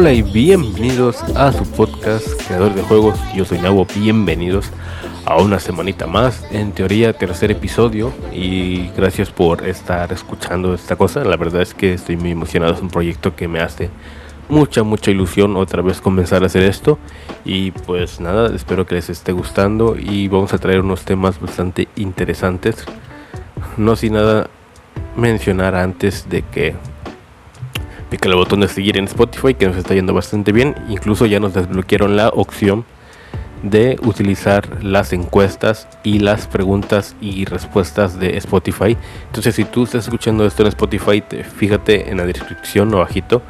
Hola y bienvenidos a su podcast Creador de Juegos. Yo soy Nabo, bienvenidos a una semanita más, en teoría tercer episodio y gracias por estar escuchando esta cosa. La verdad es que estoy muy emocionado, es un proyecto que me hace mucha, mucha ilusión otra vez comenzar a hacer esto y pues nada, espero que les esté gustando y vamos a traer unos temas bastante interesantes. No sin nada mencionar antes de que pica el botón de seguir en Spotify que nos está yendo bastante bien. Incluso ya nos desbloquearon la opción de utilizar las encuestas y las preguntas y respuestas de Spotify. Entonces, si tú estás escuchando esto en Spotify, fíjate en la descripción o bajito.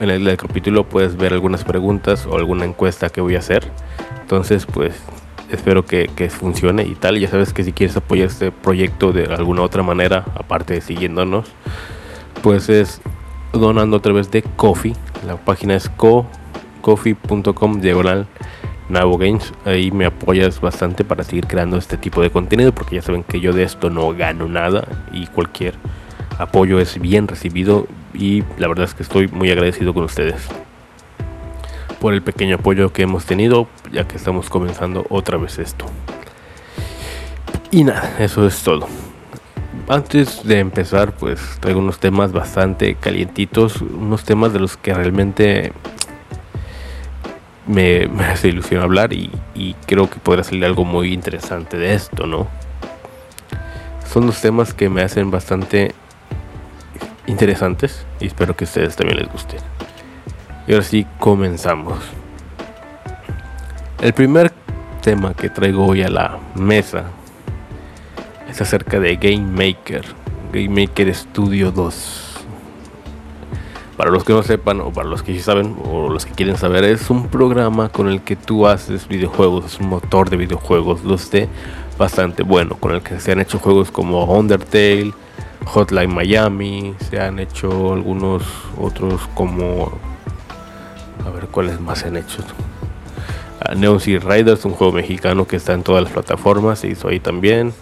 En el, capítulo puedes ver algunas preguntas o alguna encuesta que voy a hacer. Entonces, pues espero que, que funcione y tal. Ya sabes que si quieres apoyar este proyecto de alguna otra manera, aparte de siguiéndonos, pues es donando a través de Coffee. La página es coffee.com diagonal Games. Ahí me apoyas bastante para seguir creando este tipo de contenido porque ya saben que yo de esto no gano nada y cualquier apoyo es bien recibido y la verdad es que estoy muy agradecido con ustedes por el pequeño apoyo que hemos tenido ya que estamos comenzando otra vez esto. Y nada, eso es todo antes de empezar, pues traigo unos temas bastante calientitos, unos temas de los que realmente me, hace ilusión hablar y, creo que podrá salir algo muy interesante de esto, ¿no? Son dos temas que me hacen bastante interesantes y espero que a ustedes también les gusten. Y ahora sí, comenzamos. El primer tema que traigo hoy a la mesa es acerca de Game Maker, Game Maker Studio 2. Para los que no sepan, o para los que sí saben, o los que quieren saber, es un programa con el que tú haces videojuegos, es un motor de videojuegos 2D bastante bueno, con el que se han hecho juegos como Undertale, Hotline Miami, se han hecho algunos otros como... A ver cuáles más se han hecho. Uh, Neon City Riders, un juego mexicano que está en todas las plataformas, se hizo ahí también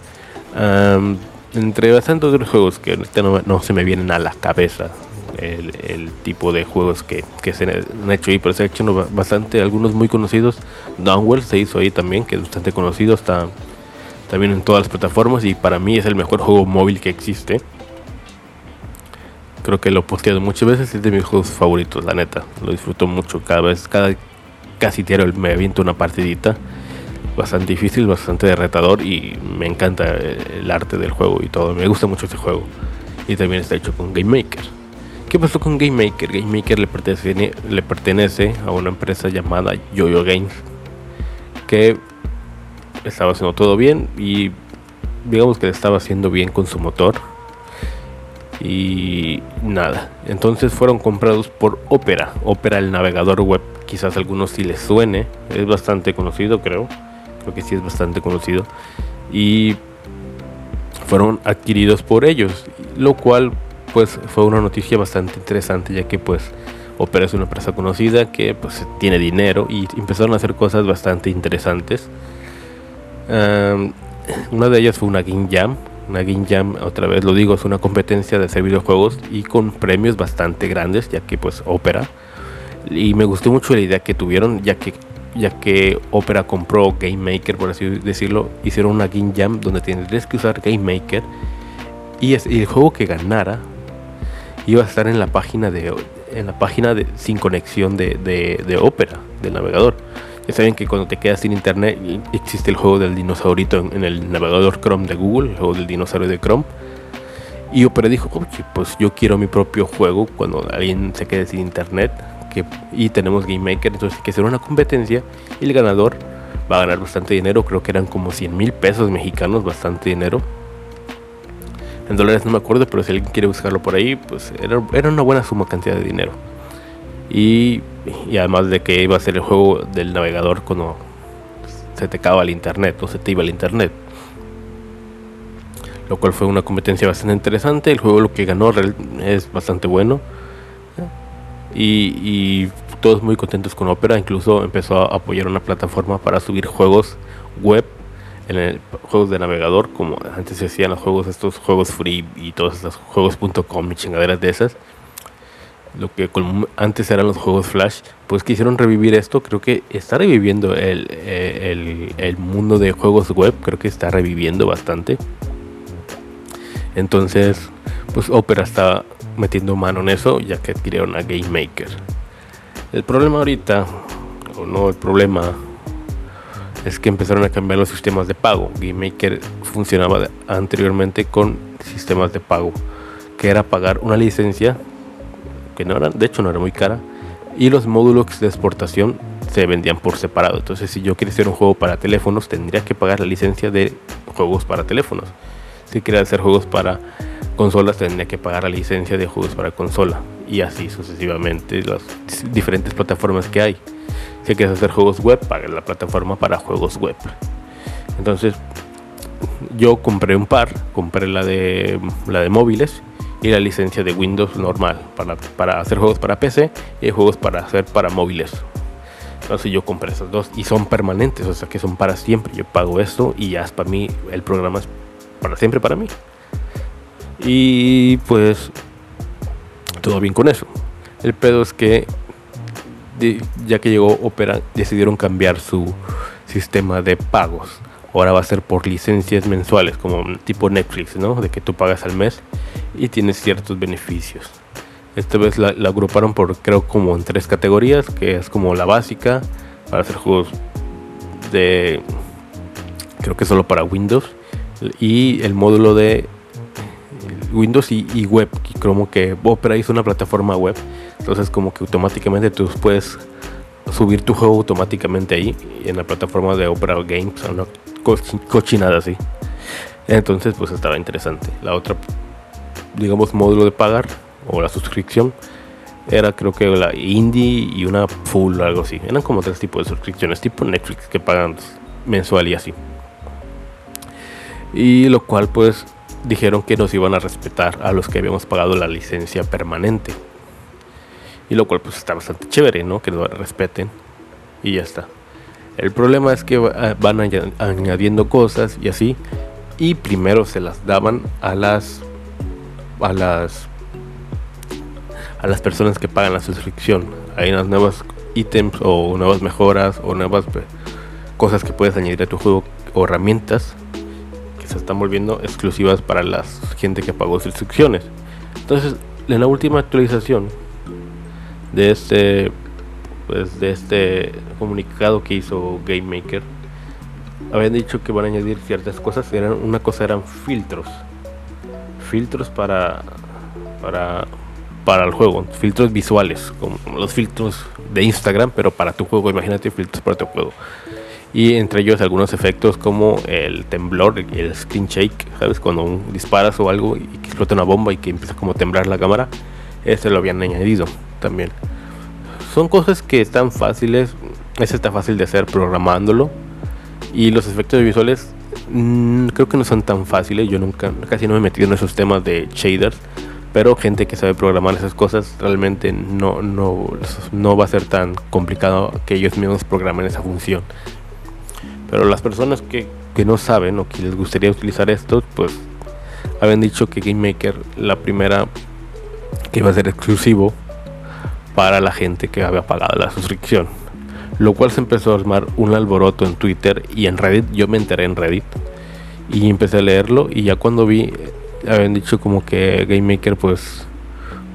entre bastantes otros juegos que no, se me vienen a la cabeza el, tipo de juegos que, se han hecho ahí, pero se han hecho bastante, algunos muy conocidos. Downwell se hizo ahí también, que es bastante conocido, está también en todas las plataformas y para mí es el mejor juego móvil que existe. Creo que lo he posteado muchas veces, es de mis juegos favoritos, la neta. Lo disfruto mucho cada vez, cada casi diario me aviento una partidita bastante difícil, bastante retador y me encanta el arte del juego y todo. Me gusta mucho este juego. Y también está hecho con Game Maker. ¿Qué pasó con Game Maker? Game Maker le pertenece, le pertenece a una empresa llamada YoYo Games que estaba haciendo todo bien y digamos que le estaba haciendo bien con su motor y nada. Entonces fueron comprados por Opera. Opera, el navegador web. Quizás a algunos si les suene. Es bastante conocido, creo que sí es bastante conocido, y fueron adquiridos por ellos, lo cual pues fue una noticia bastante interesante ya que pues Opera es una empresa conocida que pues tiene dinero y empezaron a hacer cosas bastante interesantes. una de ellas fue una Game Jam. Una Game Jam, otra vez lo digo, es una competencia de hacer videojuegos y con premios bastante grandes, ya que pues Opera. Y me gustó mucho la idea que tuvieron, ya que ya que Opera compró Game Maker, por así decirlo, hicieron una Game Jam donde tendrías que usar Game Maker y, el juego que ganara iba a estar en la página de en la página de, sin conexión de, de, Opera, del navegador. Ya saben que cuando te quedas sin internet existe el juego del dinosaurito en, el navegador Chrome de Google, el juego del dinosaurio de Chrome. Y Opera dijo, pues yo quiero mi propio juego cuando alguien se quede sin internet y tenemos Game Maker, entonces hay que hacer una competencia y el ganador va a ganar bastante dinero, creo que eran como 100 mil pesos mexicanos, bastante dinero. En dólares no me acuerdo, pero si alguien quiere buscarlo por ahí, pues era, era una buena suma cantidad de dinero. Y, y, además de que iba a ser el juego del navegador cuando se te acaba el internet o se te iba el internet. Lo cual fue una competencia bastante interesante. El juego lo que ganó es bastante bueno. Y, todos muy contentos con Opera. Incluso empezó a apoyar una plataforma para subir juegos web en el, juegos de navegador, como antes se hacían los juegos, estos juegos free y todos estos juegos.com y chingaderas de esas lo que antes eran los juegos Flash, pues quisieron revivir esto. Creo que está reviviendo el, el, mundo de juegos web, creo que está reviviendo bastante. Entonces, pues Opera está metiendo mano en eso, ya que adquirieron a Game Maker. El problema ahorita, o no el problema, es que empezaron a cambiar los sistemas de pago. Game Maker funcionaba anteriormente con sistemas de pago, que era pagar una licencia que no eran, de hecho no era muy cara, y los módulos de exportación se vendían por separado. Entonces, si yo quería hacer un juego para teléfonos, tendría que pagar la licencia de juegos para teléfonos. Si quería hacer juegos para consolas, tendría que pagar la licencia de juegos para consola. Y así sucesivamente, las diferentes plataformas que hay. Si quieres hacer juegos web, paga la plataforma para juegos web. Entonces, yo compré un par, compré la de la de móviles y la licencia de Windows normal para, para hacer juegos para PC y juegos para hacer para móviles. Entonces yo compré esas dos y son permanentes, o sea que son para siempre. Yo pago esto y ya es para mí, el programa es para siempre para mí. Y pues todo bien con eso. El pedo es que ya que llegó Opera decidieron cambiar su sistema de pagos. Ahora va a ser por licencias mensuales, como tipo Netflix, ¿no? De que tú pagas al mes y tienes ciertos beneficios. Esta vez la, agruparon por creo como en tres categorías, que es como la básica para hacer juegos de creo que solo para Windows y el módulo de Windows y, web, como que Opera hizo una plataforma web, entonces como que automáticamente tú puedes subir tu juego automáticamente ahí en la plataforma de Opera Games o una cochinada así. Entonces pues estaba interesante. La otra digamos, módulo de pagar o la suscripción era creo que la indie y una full o algo así. Eran como tres tipos de suscripciones, tipo Netflix que pagan mensual y así. Y lo cual pues dijeron que nos iban a respetar a los que habíamos pagado la licencia permanente. Y lo cual pues está bastante chévere, ¿no? Que nos respeten. Y ya está. El problema es que van añadiendo cosas y así. Y primero se las daban a las a las a las personas que pagan la suscripción. Hay unas nuevas ítems o nuevas mejoras o nuevas cosas que puedes añadir a tu juego o herramientas que se están volviendo exclusivas para la gente que pagó suscripciones. Entonces, en la última actualización de este pues de este comunicado que hizo Game Maker habían dicho que van a añadir ciertas cosas, eran una cosa eran filtros filtros para, para, para el juego, filtros visuales, como, los filtros de Instagram, pero para tu juego, imagínate filtros para tu juego. Y entre ellos algunos efectos como el temblor, el screen shake, ¿sabes? Cuando disparas o algo y que explota una bomba y que empieza como a temblar la cámara, ese lo habían añadido también. Son cosas que están fáciles, ese está fácil de hacer programándolo. Y los efectos visuales Mm, creo que no son tan fáciles. Yo nunca, casi no me he metido en esos temas de shaders. Pero gente que sabe programar esas cosas realmente no, no, no va a ser tan complicado que ellos mismos programen esa función. Pero las personas que, que no saben o que les gustaría utilizar esto, pues habían dicho que Game Maker, la primera que iba a ser exclusivo para la gente que había pagado la suscripción lo cual se empezó a armar un alboroto en Twitter y en Reddit. Yo me enteré en Reddit y empecé a leerlo y ya cuando vi, habían dicho como que Game Maker pues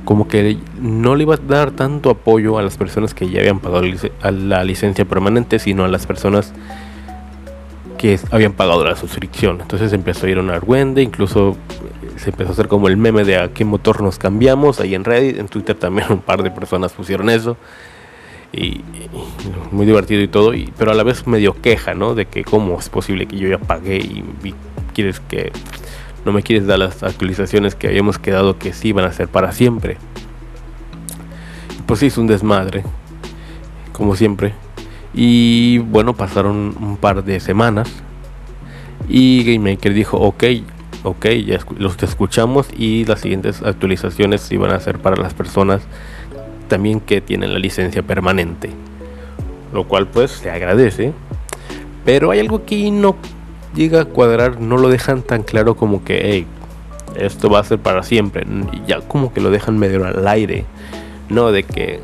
como que no le iba a dar tanto apoyo a las personas que ya habían pagado la licencia permanente, sino a las personas que habían pagado la suscripción. Entonces empezó a ir a un argüende, incluso se empezó a hacer como el meme de a qué motor nos cambiamos ahí en Reddit, en Twitter también un par de personas pusieron eso y, muy divertido y todo, y, pero a la vez medio queja, ¿no? De que cómo es posible que yo ya pagué y, quieres que no me quieres dar las actualizaciones que habíamos quedado que sí van a ser para siempre. pues sí, es un desmadre, como siempre. Y bueno, pasaron un par de semanas y GameMaker dijo, ok, ok, ya los escuchamos y las siguientes actualizaciones iban a ser para las personas también que tienen la licencia permanente. Lo cual pues se agradece. Pero hay algo que no llega a cuadrar, no lo dejan tan claro como que, hey, esto va a ser para siempre. Ya como que lo dejan medio al aire. No de que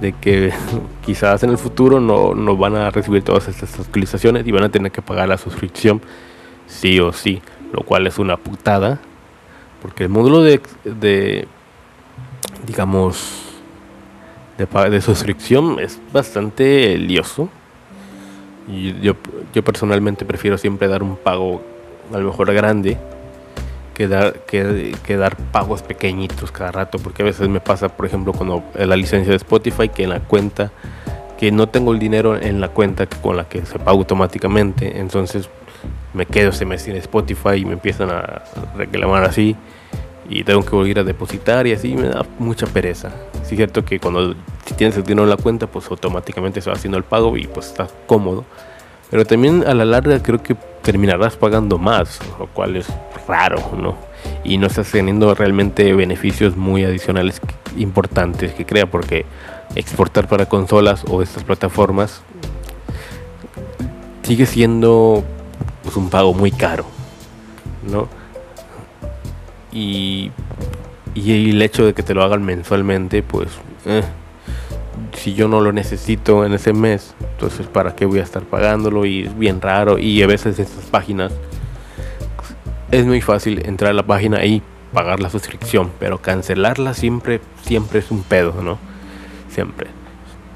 de que quizás en el futuro no, no van a recibir todas estas actualizaciones y van a tener que pagar la suscripción sí o sí, lo cual es una putada, porque el módulo de, de digamos, de, de suscripción es bastante lioso. Y yo, yo personalmente prefiero siempre dar un pago a lo mejor grande que dar, que, dar pagos pequeñitos cada rato, porque a veces me pasa, por ejemplo, cuando la licencia de Spotify, que en la cuenta, que no tengo el dinero en la cuenta con la que se paga automáticamente, entonces me quedo ese mes sin Spotify y me empiezan a reclamar así y tengo que volver a depositar y así me da mucha pereza. es cierto que cuando si tienes el dinero en la cuenta, pues automáticamente se va haciendo el pago y pues está cómodo. Pero también a la larga creo que terminarás pagando más, lo cual es raro, ¿no? Y no estás teniendo realmente beneficios muy adicionales importantes que crea, porque exportar para consolas o estas plataformas sigue siendo pues, un pago muy caro, ¿no? Y, y el hecho de que te lo hagan mensualmente, pues, eh, si yo no lo necesito en ese mes, entonces para qué voy a estar pagándolo y es bien raro y a veces estas páginas es muy fácil entrar a la página y pagar la suscripción, pero cancelarla siempre siempre es un pedo, ¿no? Siempre.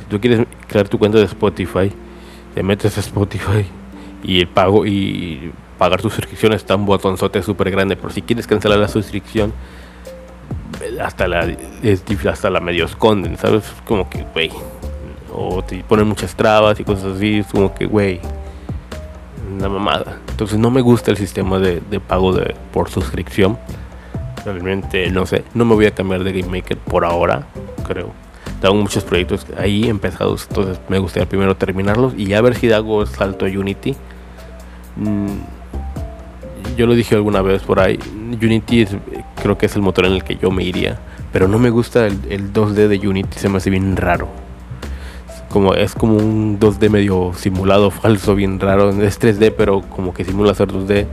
Si tú quieres crear tu cuenta de Spotify, te metes a Spotify y el pago y pagar tu suscripción está un botonzote súper grande, pero si quieres cancelar la suscripción hasta la hasta la medio esconden, ¿sabes? Como que, güey, o te ponen muchas trabas y cosas así, es como que, güey, una mamada. Entonces no me gusta el sistema de, pago de, por suscripción. Realmente, no sé, no me voy a cambiar de Game Maker por ahora, creo. Tengo muchos proyectos ahí empezados, entonces me gustaría primero terminarlos y ya ver si hago salto a Unity. Mm, yo lo dije alguna vez por ahí, Unity creo que es el motor en el que yo me iría, pero no me gusta el, el 2D de Unity, se me hace bien raro como es como un 2D medio simulado falso, bien raro. Es 3D, pero como que simula ser 2D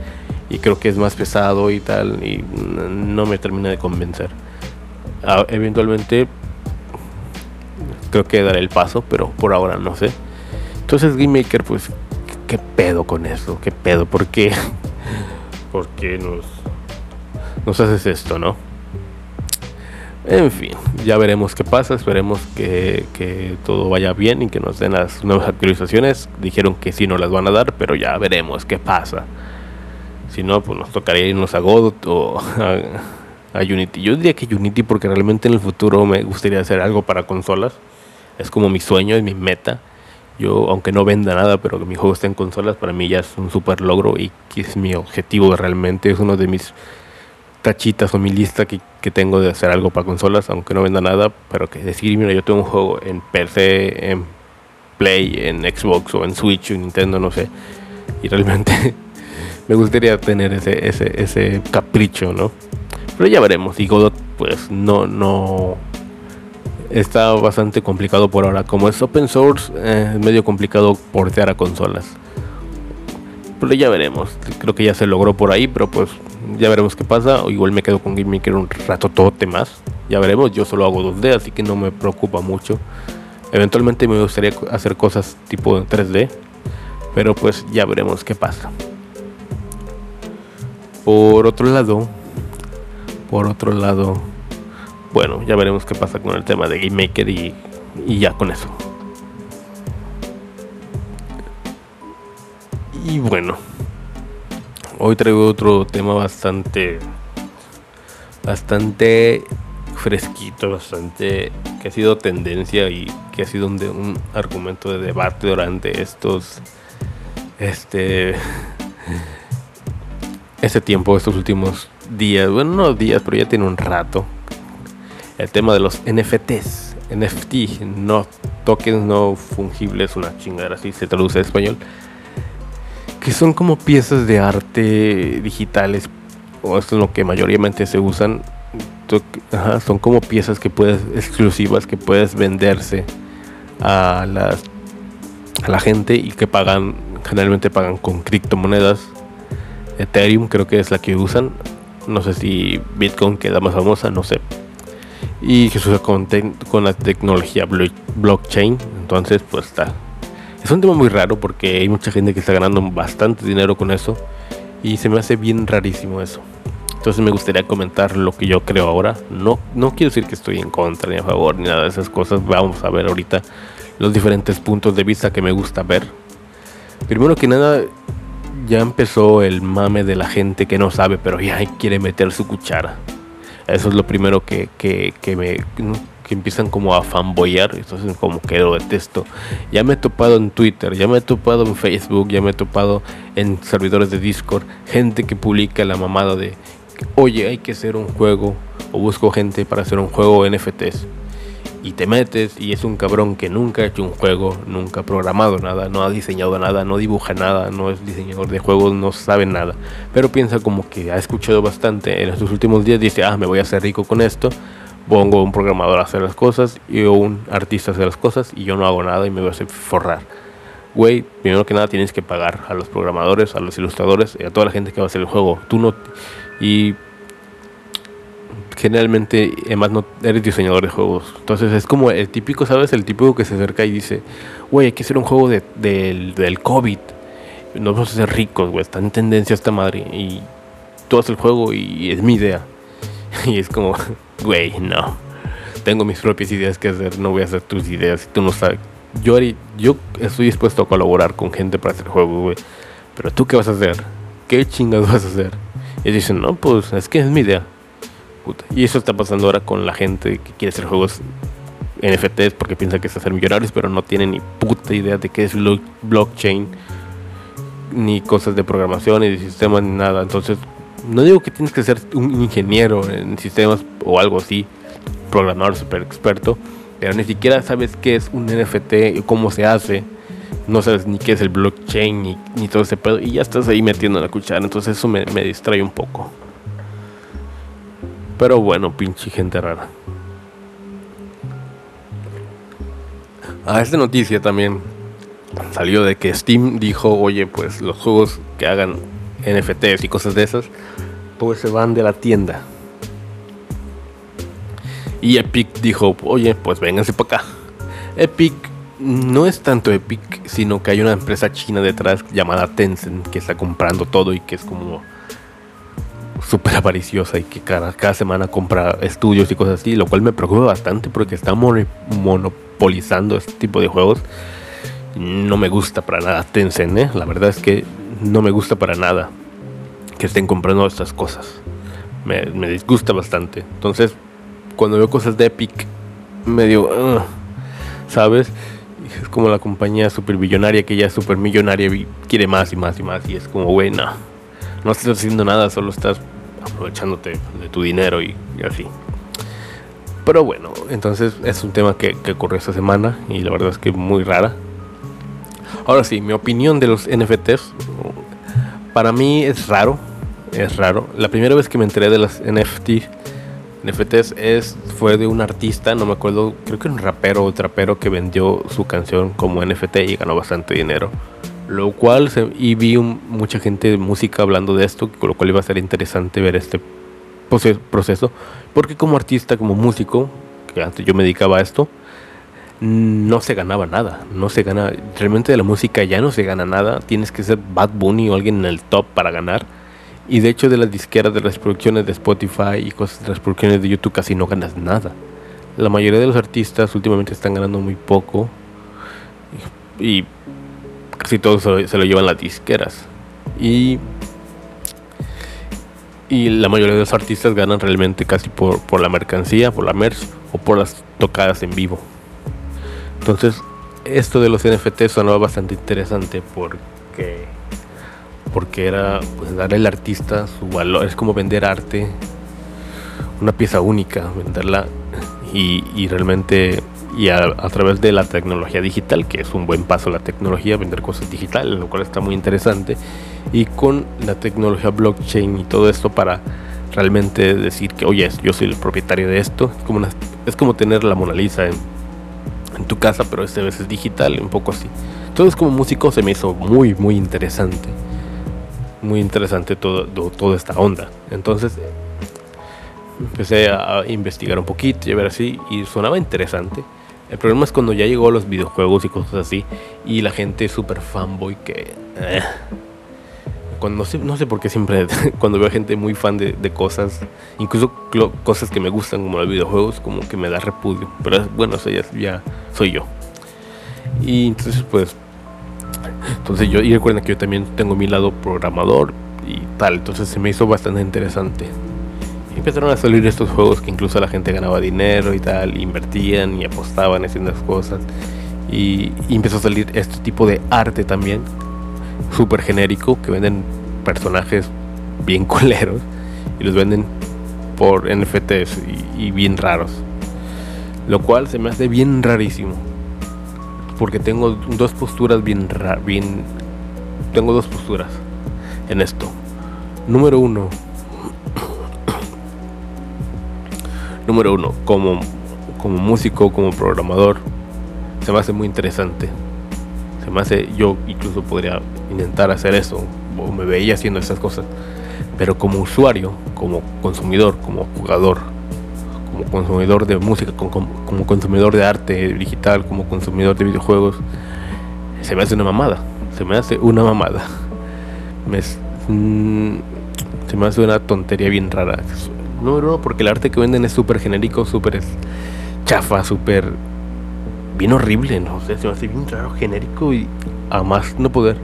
y creo que es más pesado y tal y no me termina de convencer. Eventualmente creo que daré el paso, pero por ahora no sé. Entonces Game Maker, pues, ¿qué pedo con eso? ¿Qué pedo? ¿Por qué? ¿Por qué nos, nos haces esto, no? En fin, ya veremos qué pasa, esperemos que, todo vaya bien y que nos den las nuevas actualizaciones. Dijeron que sí nos las van a dar, pero ya veremos qué pasa. Si no, pues nos tocaría irnos a Godot o a, Unity. Yo diría que Unity porque realmente en el futuro me gustaría hacer algo para consolas. Es como mi sueño, es mi meta. Yo, aunque no venda nada, pero que mi juego esté en consolas, para mí ya es un super logro y que es mi objetivo realmente. Es uno de mis tachitas o mi lista que, tengo de hacer algo para consolas, aunque no venda nada, pero que decir, mira, yo tengo un juego en PC, en Play, en Xbox o en Switch o en Nintendo, no sé. Y realmente me gustaría tener ese, ese, ese capricho, ¿no? Pero ya veremos. Y Godot, pues no, no. Está bastante complicado por ahora. Como es open source, eh, es medio complicado portear a consolas. Pero ya veremos. Creo que ya se logró por ahí, pero pues ya veremos qué pasa. O igual me quedo con Game Maker un rato tote más. Ya veremos. Yo solo hago 2D, así que no me preocupa mucho. Eventualmente me gustaría hacer cosas tipo 3D. Pero pues ya veremos qué pasa. Por otro lado, por otro lado, bueno, ya veremos qué pasa con el tema de Game Maker y ya con eso. Y bueno, hoy traigo otro tema bastante, bastante fresquito, bastante que ha sido tendencia y que ha sido un, argumento de debate durante estos, este, este tiempo, estos últimos días, bueno, no días, pero ya tiene un rato. El tema de los NFTs NFT, no tokens no fungibles, una chingada así se traduce en español, que son como piezas de arte digitales, o es lo que mayoritariamente se usan, son como piezas que puedes, exclusivas, que puedes venderse a las a la gente y que pagan, generalmente pagan con criptomonedas. Ethereum creo que es la que usan. No sé si Bitcoin queda más famosa, no sé. Y que se usa con, con la tecnología blockchain. Entonces, pues está. Es un tema muy raro porque hay mucha gente que está ganando bastante dinero con eso. Y se me hace bien rarísimo eso. Entonces me gustaría comentar lo que yo creo ahora. No, no quiero decir que estoy en contra ni a favor ni nada de esas cosas. Vamos a ver ahorita los diferentes puntos de vista que me gusta ver. Primero que nada, ya empezó el mame de la gente que no sabe, pero ya quiere meter su cuchara. Eso es lo primero que, que, que me que empiezan como a fanboyar, entonces como que lo detesto. Ya me he topado en Twitter, ya me he topado en Facebook, ya me he topado en servidores de Discord, gente que publica la mamada de, oye, hay que hacer un juego, o busco gente para hacer un juego NFTs y te metes y es un cabrón que nunca ha hecho un juego, nunca ha programado nada, no ha diseñado nada, no dibuja nada, no es diseñador de juegos, no sabe nada, pero piensa como que ha escuchado bastante en estos últimos días, dice, ah, me voy a hacer rico con esto, pongo un programador a hacer las cosas y un artista a hacer las cosas y yo no hago nada y me voy a hacer forrar. Güey, primero que nada tienes que pagar a los programadores, a los ilustradores y a toda la gente que va a hacer el juego. Tú no... Y generalmente, además, no eres diseñador de juegos. Entonces es como el típico, ¿sabes? El típico que se acerca y dice, güey, hay que hacer un juego de, del COVID. Nos vamos a hacer ricos, güey. Está en tendencia esta madre. Y tú haces el juego y es mi idea. Y es como, güey, no. Tengo mis propias ideas que hacer. No voy a hacer tus ideas. Tú no sabes. Yo, yo estoy dispuesto a colaborar con gente para hacer juegos, güey. Pero tú, ¿qué vas a hacer? ¿Qué chingados vas a hacer? Y dicen, no, pues es que es mi idea. Y eso está pasando ahora con la gente que quiere hacer juegos NFTs porque piensa que es hacer millonarios, pero no tiene ni puta idea de qué es blockchain, ni cosas de programación, ni de sistemas, ni nada. Entonces, no digo que tienes que ser un ingeniero en sistemas o algo así, programador super experto, pero ni siquiera sabes qué es un NFT, cómo se hace, no sabes ni qué es el blockchain, ni, todo ese pedo, y ya estás ahí metiendo la cuchara. Entonces, eso me, me distrae un poco. Pero bueno, pinche gente rara. A esta noticia también salió de que Steam dijo, oye, pues los juegos que hagan NFTs y cosas de esas, pues se van de la tienda. Y Epic dijo, oye, pues vénganse para acá. Epic no es tanto Epic, sino que hay una empresa china detrás llamada Tencent que está comprando todo y que es como súper avariciosa y que cada, semana compra estudios y cosas así, lo cual me preocupa bastante porque está monopolizando este tipo de juegos. No me gusta para nada Tencent, ¿eh? la verdad es que no me gusta para nada que estén comprando estas cosas. Me, me disgusta bastante. Entonces, cuando veo cosas de Epic, medio, ¿sabes? Es como la compañía super billonaria que ya es super millonaria y quiere más y más y más. Y es como, güey, no, no estás haciendo nada, solo estás aprovechándote de tu dinero y, así. Pero bueno, entonces es un tema que, que, ocurrió esta semana y la verdad es que muy rara. Ahora sí, mi opinión de los NFTs, para mí es raro, es raro. La primera vez que me enteré de las NFT, NFTs es, fue de un artista, no me acuerdo, creo que un rapero o trapero que vendió su canción como NFT y ganó bastante dinero. Lo cual, y vi mucha gente de música hablando de esto, con lo cual iba a ser interesante ver este proceso, porque como artista, como músico, que antes yo me dedicaba a esto, no se ganaba nada, no se gana, realmente de la música ya no se gana nada, tienes que ser Bad Bunny o alguien en el top para ganar. Y de hecho de las disqueras de las producciones de Spotify y cosas de las producciones de YouTube casi no ganas nada. La mayoría de los artistas últimamente están ganando muy poco. Y casi todo se lo, llevan las disqueras. Y, y la mayoría de los artistas ganan realmente casi por, por la mercancía, por la merch o por las tocadas en vivo. Entonces, esto de los NFT sonaba bastante interesante porque porque era pues, darle al artista su valor, es como vender arte, una pieza única, venderla y, realmente y a, través de la tecnología digital, que es un buen paso la tecnología, vender cosas digitales, lo cual está muy interesante, y con la tecnología blockchain y todo esto para realmente decir que, oye, yo soy el propietario de esto, es como, es como tener la Mona Lisa en, en tu casa, pero esta vez es digital, un poco así. Entonces como músico se me hizo muy, muy interesante. Muy interesante todo, toda esta onda. Entonces empecé a investigar un poquito y a ver así y sonaba interesante. El problema es cuando ya llegó a los videojuegos y cosas así y la gente es súper fanboy que... Eh, cuando, no, sé, por qué siempre cuando veo gente muy fan de, cosas, incluso cosas que me gustan como los videojuegos, como que me da repudio. Pero bueno, eso ya, ya soy yo. Y entonces pues... Entonces yo, y recuerden que yo también tengo mi lado programador y tal, entonces se me hizo bastante interesante empezaron a salir estos juegos que incluso la gente ganaba dinero y tal, invertían y apostaban haciendo las cosas. Y, empezó a salir este tipo de arte también, súper genérico, que venden personajes bien coleros y los venden por NFTs y, bien raros. Lo cual se me hace bien rarísimo. Porque tengo dos posturas bien, bien... Tengo dos posturas en esto. Número uno, número uno, como, como músico, como programador, se me hace muy interesante. Se me hace, yo incluso podría intentar hacer eso, o me veía haciendo esas cosas. Pero como usuario, como consumidor, como jugador, como consumidor de música, como, consumidor de arte digital, como consumidor de videojuegos, se me hace una mamada. Se me hace una mamada. Me, mm, se me hace una tontería bien rara. Número uno, porque el arte que venden es súper genérico, súper chafa, súper bien horrible, no sé, se me hace bien raro, genérico y a más no poder.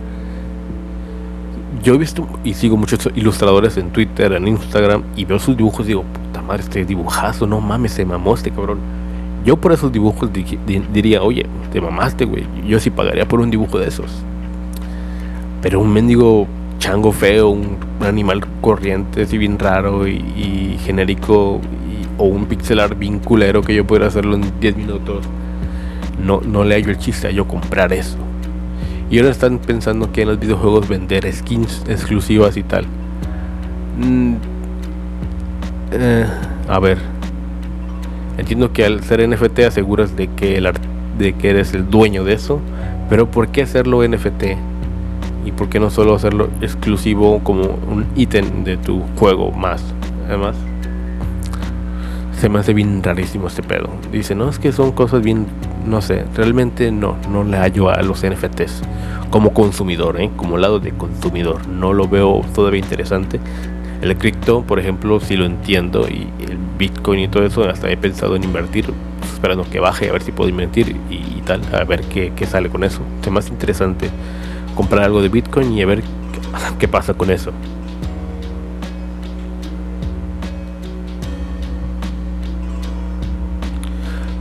Yo he visto y sigo muchos ilustradores en Twitter, en Instagram y veo sus dibujos y digo, puta madre, este dibujazo, no mames, se mamó este cabrón. Yo por esos dibujos diría, oye, te mamaste, güey. Yo sí pagaría por un dibujo de esos. Pero un mendigo chango feo, un, animal corriente así bien raro y, genérico o un pixelar bien culero que yo pudiera hacerlo en 10 minutos. No, no le hallo el chiste a yo comprar eso. Y ahora están pensando que en los videojuegos vender skins exclusivas y tal. Mm, eh, a ver. Entiendo que al ser NFT aseguras de que, el, de que eres el dueño de eso. Pero ¿por qué hacerlo NFT? y por qué no solo hacerlo exclusivo como un ítem de tu juego más. Además, se me hace bien rarísimo este pedo. Dice, no, es que son cosas bien, no sé, realmente no, no le hallo a los NFTs como consumidor, ¿eh? como lado de consumidor. No lo veo todavía interesante. El cripto, por ejemplo, sí lo entiendo y el Bitcoin y todo eso, hasta he pensado en invertir, esperando que baje a ver si puedo invertir y, tal, a ver qué, qué sale con eso. Es más interesante comprar algo de Bitcoin y a ver qué pasa con eso.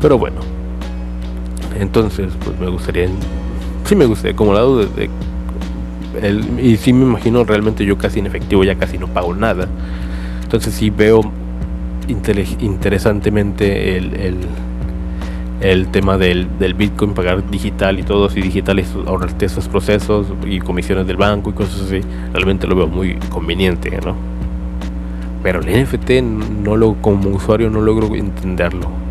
Pero bueno, entonces pues me gustaría, sí me gustaría como lado de, el, y sí me imagino realmente yo casi en efectivo ya casi no pago nada. Entonces sí veo interesantemente el el tema del, del, Bitcoin, pagar digital y todo, si digital es ahorrarte esos procesos y comisiones del banco y cosas así, realmente lo veo muy conveniente, ¿no? Pero el NFT no lo, como usuario no logro entenderlo.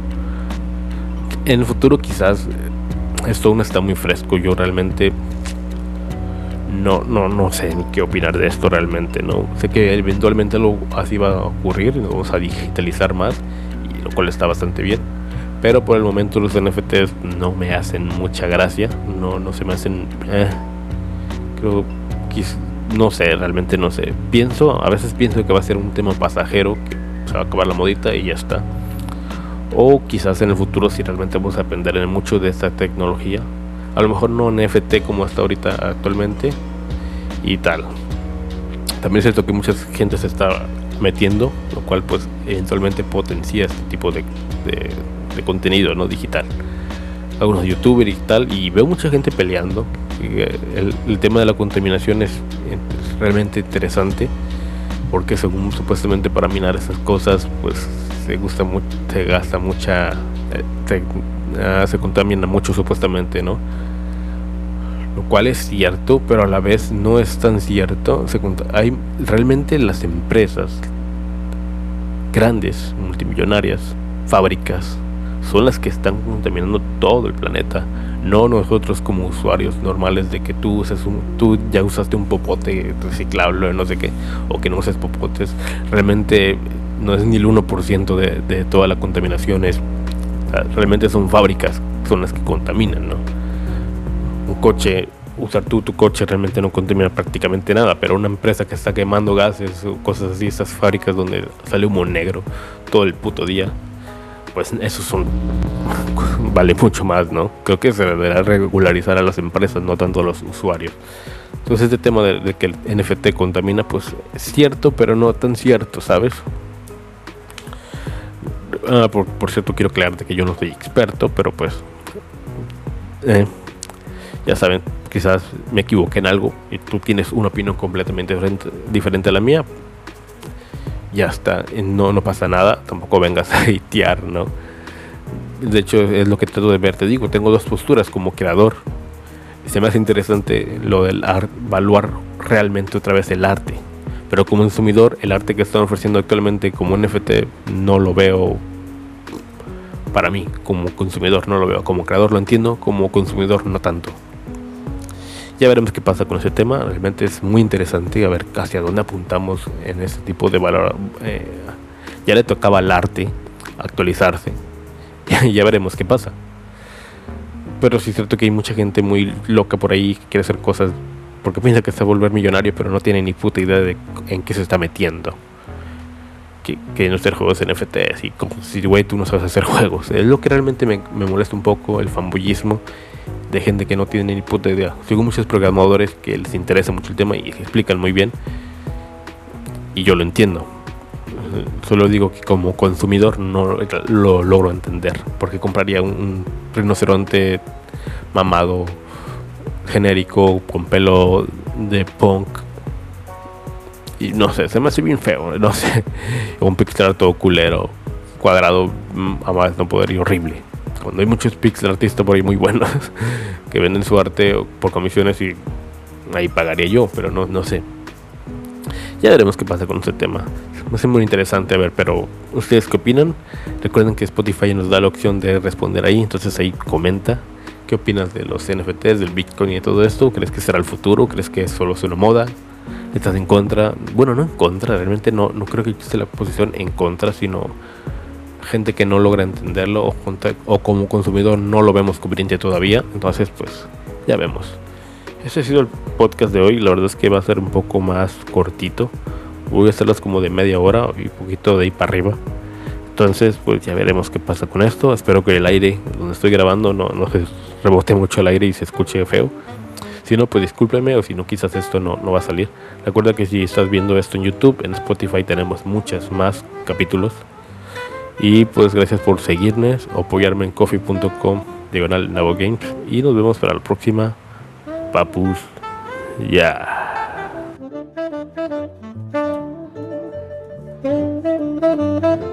En el futuro quizás esto aún está muy fresco, yo realmente no, no, no sé qué opinar de esto realmente, ¿no? Sé que eventualmente lo, así va a ocurrir, vamos a digitalizar más, lo cual está bastante bien pero por el momento los NFTs no me hacen mucha gracia. No, no se me hacen. Eh, creo que no sé, realmente no sé. Pienso, a veces pienso que va a ser un tema pasajero, que se va a acabar la modita y ya está. O quizás en el futuro si realmente vamos a aprender en mucho de esta tecnología. A lo mejor no NFT como está ahorita actualmente y tal. También es cierto que mucha gente se está metiendo, lo cual pues eventualmente potencia este tipo de de contenido no digital algunos youtubers y tal y veo mucha gente peleando eh, el, tema de la contaminación es, realmente interesante porque supuestamente para minar esas cosas pues se gusta mucho se gasta mucha eh, ah, se contamina mucho supuestamente, ¿no? Lo cual es cierto, pero a la vez no es tan cierto. Se hay realmente las empresas grandes, multimillonarias, fábricas, son las que están contaminando todo el planeta. No nosotros como usuarios normales de que tú, uses un, tú ya usaste un popote reciclable, no sé qué, o que no uses popotes. Realmente no es ni el 1% de, de toda la contaminación, es, realmente son fábricas, son las que contaminan, ¿no? Un coche, usar tú tu coche realmente no contamina prácticamente nada, pero una empresa que está quemando gases o cosas así, esas fábricas donde sale humo negro todo el puto día, pues eso son vale mucho más, ¿no? Creo que se deberá regularizar a las empresas, no tanto a los usuarios. Entonces este tema de, que el NFT contamina, pues es cierto, pero no tan cierto, ¿sabes? Ah, por, cierto, quiero aclararte que yo no soy experto, pero pues eh, ya saben, quizás me equivoqué en algo y tú tienes una opinión completamente diferente a la mía, ya está, no, no pasa nada, tampoco vengas a hatear, ¿no? De hecho, es lo que trato de ver, te digo, tengo dos posturas como creador. Se me hace interesante lo del evaluar realmente otra vez el arte. Pero como consumidor, el arte que están ofreciendo actualmente como NFT no lo veo para mí, como consumidor no lo veo, como creador lo entiendo, como consumidor no tanto. Ya veremos qué pasa con ese tema. Realmente es muy interesante a ver hacia dónde apuntamos en ese tipo de valor. Eh, ya le tocaba al arte actualizarse. ya veremos qué pasa. Pero sí es cierto que hay mucha gente muy loca por ahí que quiere hacer cosas porque piensa que se va a volver millonario, pero no tiene ni puta idea de en qué se está metiendo. Que, que no hacer juegos NFTs y como si, güey, tú no sabes hacer juegos. Es lo que realmente me, me molesta un poco, el fanboyismo de gente que no tiene ni puta idea. Sigo muchos programadores que les interesa mucho el tema y explican muy bien. Y yo lo entiendo. Solo digo que como consumidor no lo logro entender. Porque compraría un, rinoceronte mamado, genérico, con pelo de punk. Y no sé, se me hace bien feo. No sé. Un pixel todo culero, cuadrado, mm, a más no poder y horrible cuando hay muchos pixel artistas por ahí muy buenos que venden su arte por comisiones y ahí pagaría yo, pero no, no sé. Ya veremos qué pasa con este tema. Me hace muy interesante a ver, pero ¿ustedes qué opinan? Recuerden que Spotify nos da la opción de responder ahí, entonces ahí comenta. ¿Qué opinas de los NFTs, del Bitcoin y de todo esto? ¿Crees que será el futuro? ¿Crees que solo es una moda? ¿Estás en contra? Bueno, no en contra, realmente no, no creo que esté la posición en contra, sino gente que no logra entenderlo o, como consumidor no lo vemos conveniente todavía. Entonces, pues ya vemos. Ese ha sido el podcast de hoy. La verdad es que va a ser un poco más cortito. Voy a hacerlas como de media hora y un poquito de ahí para arriba. Entonces, pues ya veremos qué pasa con esto. Espero que el aire donde estoy grabando no, no se rebote mucho el aire y se escuche feo. Si no, pues discúlpeme o si no, quizás esto no, no va a salir. Recuerda que si estás viendo esto en YouTube, en Spotify tenemos muchas más capítulos y pues gracias por seguirnos, apoyarme en coffee.com, diagonal Nabo Games. Y nos vemos para la próxima. Papus. Ya. Yeah.